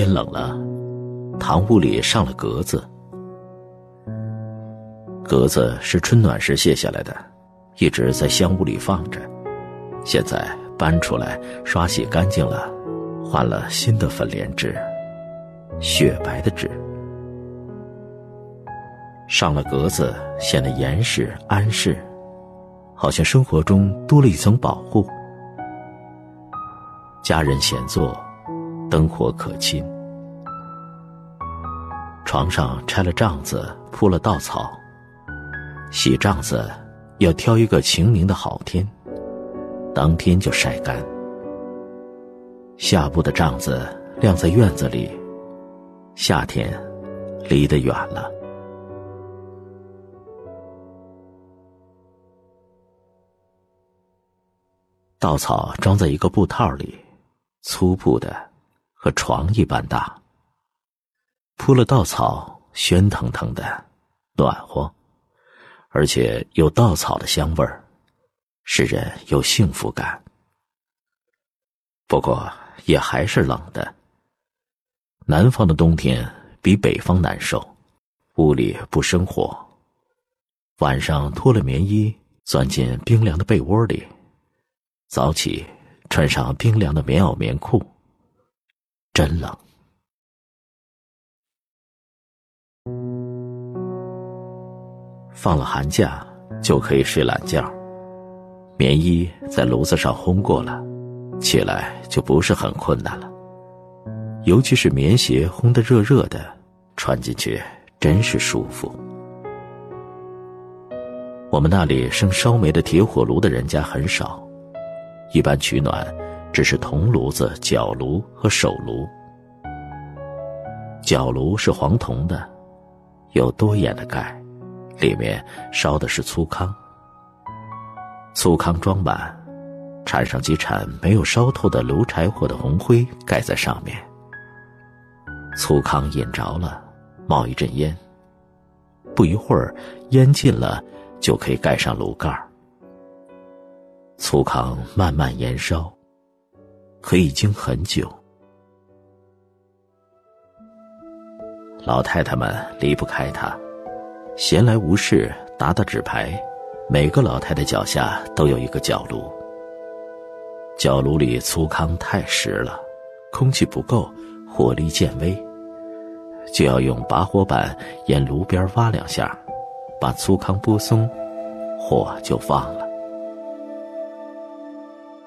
天冷了，堂屋里上了格子。格子是春暖时卸下来的，一直在香屋里放着。现在搬出来刷洗干净了，换了新的粉莲纸，雪白的纸。上了格子，显得严实安适，好像生活中多了一层保护。家人闲坐，灯火可亲。床上拆了帐子，铺了稻草。洗帐子要挑一个晴明的好天，当天就晒干。下布的帐子晾在院子里，夏天离得远了。稻草装在一个布套里，粗布的，和床一般大。铺了稻草，喧腾腾的，暖和。而且有稻草的香味儿，使人有幸福感。不过也还是冷的。南方的冬天比北方难受，屋里不生火，晚上脱了棉衣，钻进冰凉的被窝里，早起穿上冰凉的棉袄棉裤，真冷。放了寒假，就可以睡懒觉。棉衣在炉子上烘过了，起来就不是很困难了。尤其是棉鞋烘得热热的，穿进去真是舒服。我们那里生烧煤的铁火炉的人家很少，一般取暖只是铜炉子、角炉和手炉。角炉是黄铜的，有多眼的盖。里面烧的是粗糠，粗糠装满，缠上几铲没有烧透的炉柴火的红灰盖在上面。粗糠引着了，冒一阵烟。不一会儿，烟尽了，就可以盖上炉盖儿粗糠慢慢燃烧，可以经很久。老太太们离不开它。闲来无事，打打纸牌。每个老太太脚下都有一个角炉。角炉里粗糠太实了，空气不够，火力渐微，就要用拔火板沿炉边挖两下，把粗糠拨松，火就放了。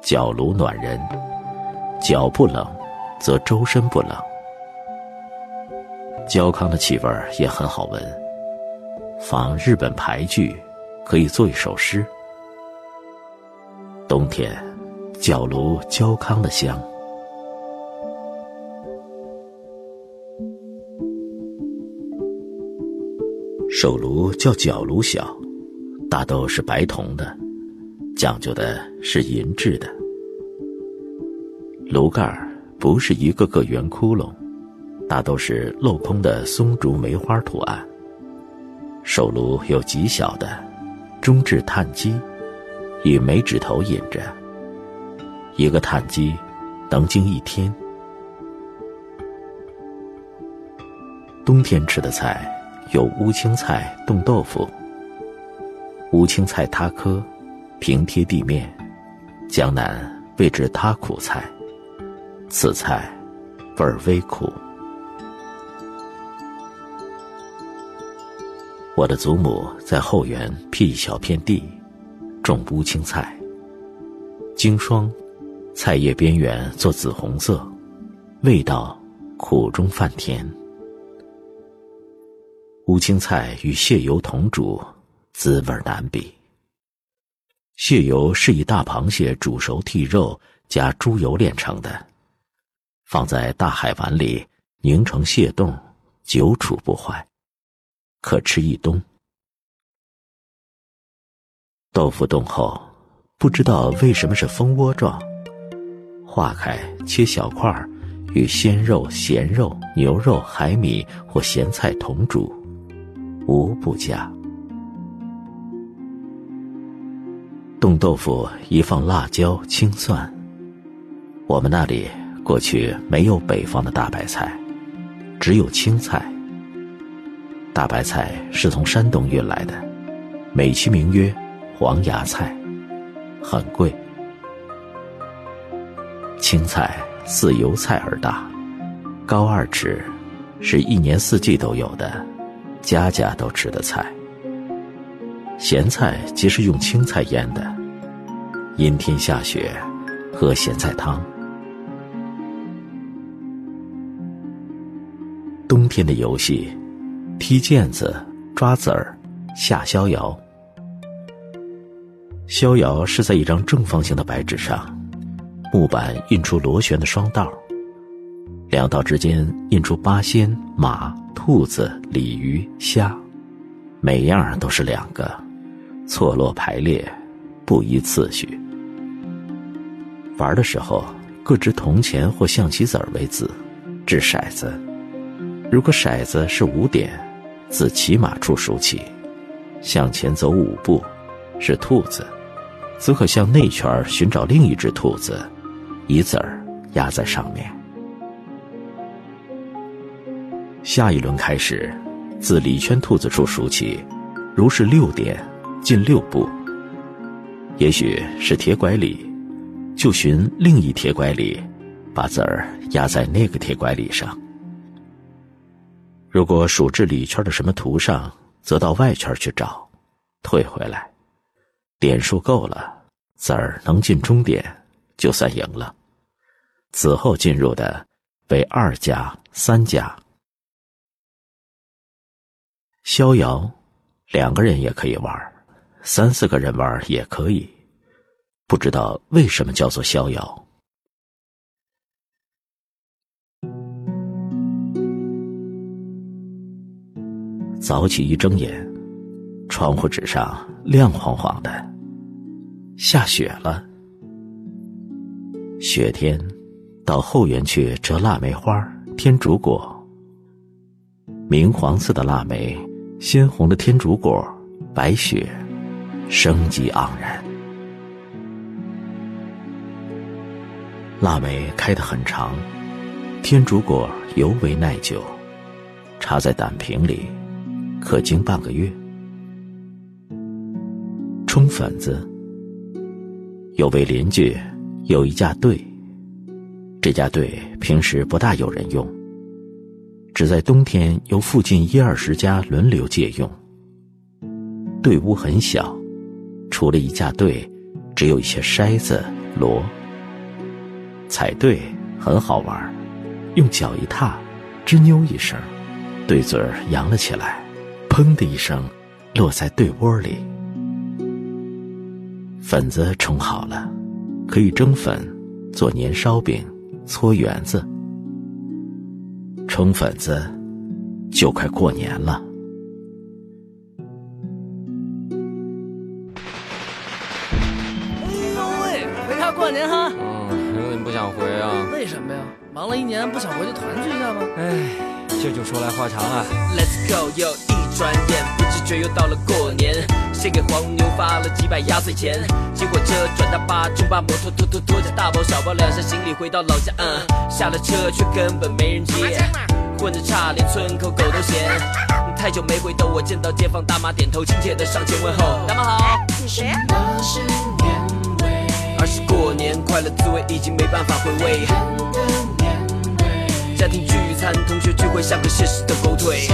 角炉暖人，脚不冷，则周身不冷。焦糠的气味也很好闻。仿日本牌剧，可以做一首诗。冬天，角炉焦糠的香。手炉叫角炉小，大都是白铜的，讲究的是银质的。炉盖不是一个个圆窟窿，大都是镂空的松竹梅花图案。手炉有极小的，中置炭机，以煤指头引着。一个炭机能经一天。冬天吃的菜有乌青菜冻豆腐。乌青菜塌棵，平贴地面，江南谓之塌苦菜。此菜味儿微苦。我的祖母在后园辟一小片地，种乌青菜。经霜，菜叶边缘做紫红色，味道苦中泛甜。乌青菜与蟹油同煮，滋味难比。蟹油是以大螃蟹煮熟剔肉，加猪油炼成的，放在大海碗里凝成蟹冻，久储不坏。可吃一冬。豆腐冻后，不知道为什么是蜂窝状。化开切小块与鲜肉、咸肉、牛肉、海米或咸菜同煮，无不佳。冻豆腐宜放辣椒、青蒜。我们那里过去没有北方的大白菜。只有青菜。大白菜是从山东运来的，美其名曰黄芽菜，很贵。青菜似油菜而大，高二尺，是一年四季都有的，家家都吃的菜。咸菜即是用青菜腌的，阴天下雪，喝咸菜汤。冬天的游戏，踢毽子、抓子儿、下逍遥。逍遥是在一张正方形的白纸上，木板印出螺旋的双道，两道之间印出八仙、马、兔子、鲤鱼、虾，每样都是两个，错落排列，不依次序。玩的时候，各执铜钱或象棋子儿为子，掷骰子。如果骰子是五点，自骑马处数起，向前走五步，是兔子，则可向内圈寻找另一只兔子，以子儿压在上面。下一轮开始，自里圈兔子处数起，如是六点，进六步。也许是铁拐李，就寻另一铁拐李，把子儿压在那个铁拐李上。如果数至里圈的什么图上，则到外圈去找，退回来，点数够了，子儿能进终点，就算赢了。此后进入的为二家、三家。逍遥，两个人也可以玩，三四个人玩也可以。不知道为什么叫做逍遥。早起一睁眼，窗户纸上亮晃晃的，下雪了。雪天，到后园去折腊梅花、天竺果。明黄色的腊梅，鲜红的天竺果，白雪，生机盎然。腊梅开得很长，天竺果尤为耐久，插在胆瓶里。可经半个月。冲粉子，有位邻居有一架队，这架队平时不大有人用，只在冬天由附近一二十家轮流借用。队屋很小，除了一架队，只有一些筛子、箩。踩队很好玩，用脚一踏，吱扭一声，对嘴扬了起来。砰的一声，落在对窝里。粉子冲好了，可以蒸粉，做年烧饼，搓圆子。冲粉子，就快过年了。哎呦喂，回家过年哈。嗯，有点不想回啊。为什么呀？忙了一年，不想回去团聚一下吗？哎，这就说来话长了。Let's go，又。转眼不知觉又到了过年，先给黄牛发了几百压岁钱，骑火车转大巴，中巴摩托拖拖拖着大包小包两箱行李回到老家，嗯，下了车却根本没人接，混得差连村口狗都嫌。太久没回头，我见到街坊大妈点头，亲切的上前问候，大妈好。什么是年味？而是过年快乐滋味已经没办法回味。家庭聚餐，同学聚会像个现实的狗腿。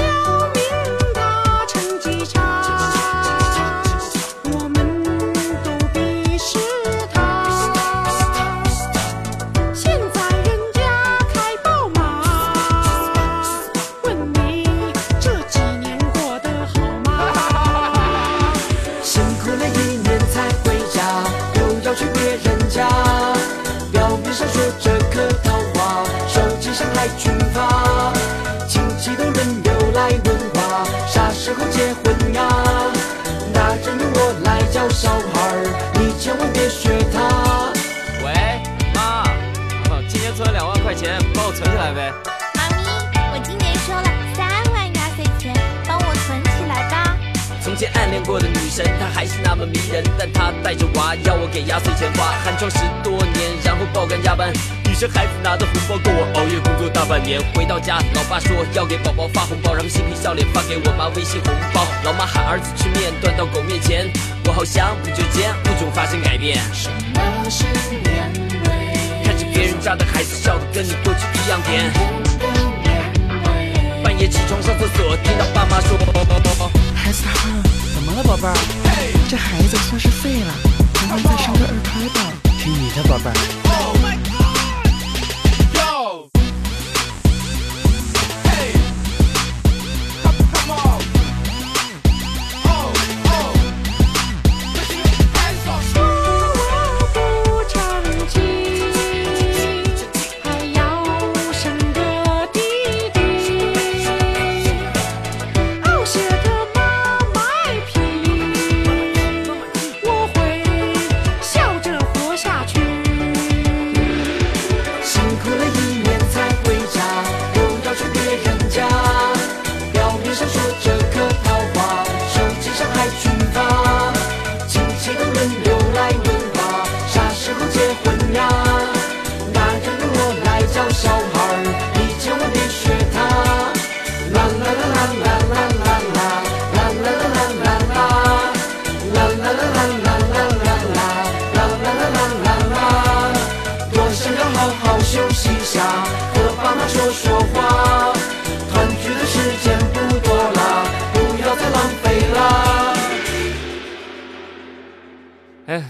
暗恋过的女神，她还是那么迷人，但她带着娃要我给压岁钱花，寒窗十多年，然后爆肝加班。女生孩子拿的红包够我熬夜工作大半年。回到家，老爸说要给宝宝发红包，然后嬉皮笑脸发给我妈微信红包。老妈喊儿子吃面，端到狗面前，我好像不久间物种发生改变。什么是年味？看着别人家的孩子笑得跟你过去一样甜。的年味。半夜起床上厕所，听到爸妈说。孩子他宝贝儿？这孩子算是废了，咱们再生个二胎吧。听你的，宝贝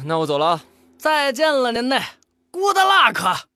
那我走了。再见了您嘞，good luck。